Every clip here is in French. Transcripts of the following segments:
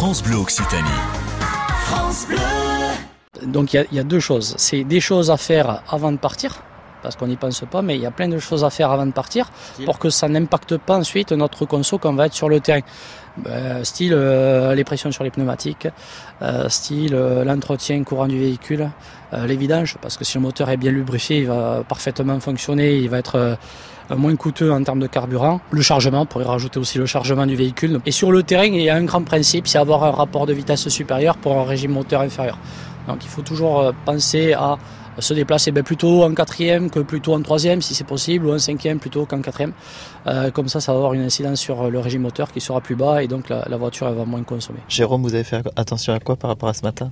France Bleu Occitanie. France Bleu. Donc il y a- il y, a deux choses. C'est des choses à faire avant de partir, parce qu'on n'y pense pas, mais il y a plein de choses à faire avant de partir pour que ça n'impacte pas ensuite notre conso quand on va être sur le terrain. Euh, style euh, les pressions sur les pneumatiques, euh, style euh, l'entretien courant du véhicule, euh, les vidanges, parce que si le moteur est bien lubrifié, il va parfaitement fonctionner, il va être euh, moins coûteux en termes de carburant. Le chargement, on pourrait rajouter aussi le chargement du véhicule. Et sur le terrain, il y a un grand principe, c'est avoir un rapport de vitesse supérieur pour un régime moteur inférieur. Donc il faut toujours euh, penser à se déplacer ben, plutôt en quatrième que plutôt en troisième si c'est possible, ou en cinquième plutôt qu'en quatrième. Euh, comme ça, ça va avoir une incidence sur le régime moteur qui sera plus bas et donc la, la voiture elle va moins consommer. Jérôme, vous avez fait attention à quoi par rapport à ce matin?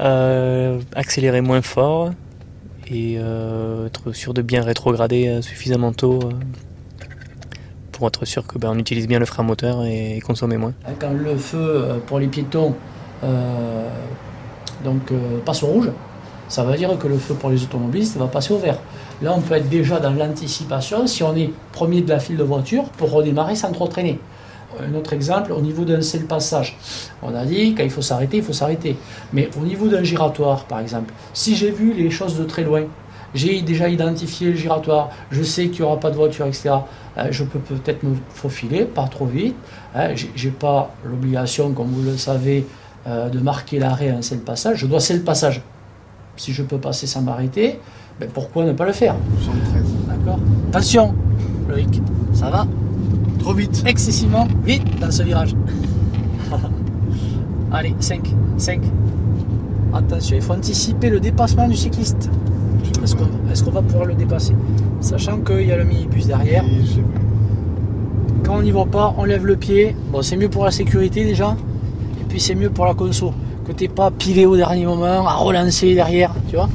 Euh, accélérer moins fort et euh, être sûr de bien rétrograder euh, suffisamment tôt euh, pour être sûr que ben, on utilise bien le frein moteur et consommer moins. Quand le feu pour les piétons donc, passe au rouge, ça veut dire que le feu pour les automobilistes va passer au vert. Là, on peut être déjà dans l'anticipation si on est premier de la file de voiture pour redémarrer sans trop traîner. Un autre exemple, au niveau d'un seul passage. On a dit quand il faut s'arrêter, il faut s'arrêter. Mais au niveau d'un giratoire, par exemple, si j'ai vu les choses de très loin, j'ai déjà identifié le giratoire, je sais qu'il n'y aura pas de voiture, etc. euh, je peux peut-être me faufiler, pas trop vite. Hein, j'ai- j'ai pas l'obligation, comme vous le savez, euh, de marquer l'arrêt à un seul passage. Je dois c'est le passage. Si je peux passer sans m'arrêter, ben pourquoi ne pas le faire? D'accord? Attention, Loïc, ça va? Trop vite. excessivement vite dans ce virage. Allez, 5, 5. Attention, il faut anticiper le dépassement du cycliste. Est-ce qu'on va pouvoir le dépasser? Sachant qu'il y a le minibus derrière. Quand on n'y va pas, on lève le pied. Bon, c'est mieux pour la sécurité déjà. Et puis c'est mieux pour la conso. Que t'es pas pilé au dernier moment, à relancer derrière, tu vois.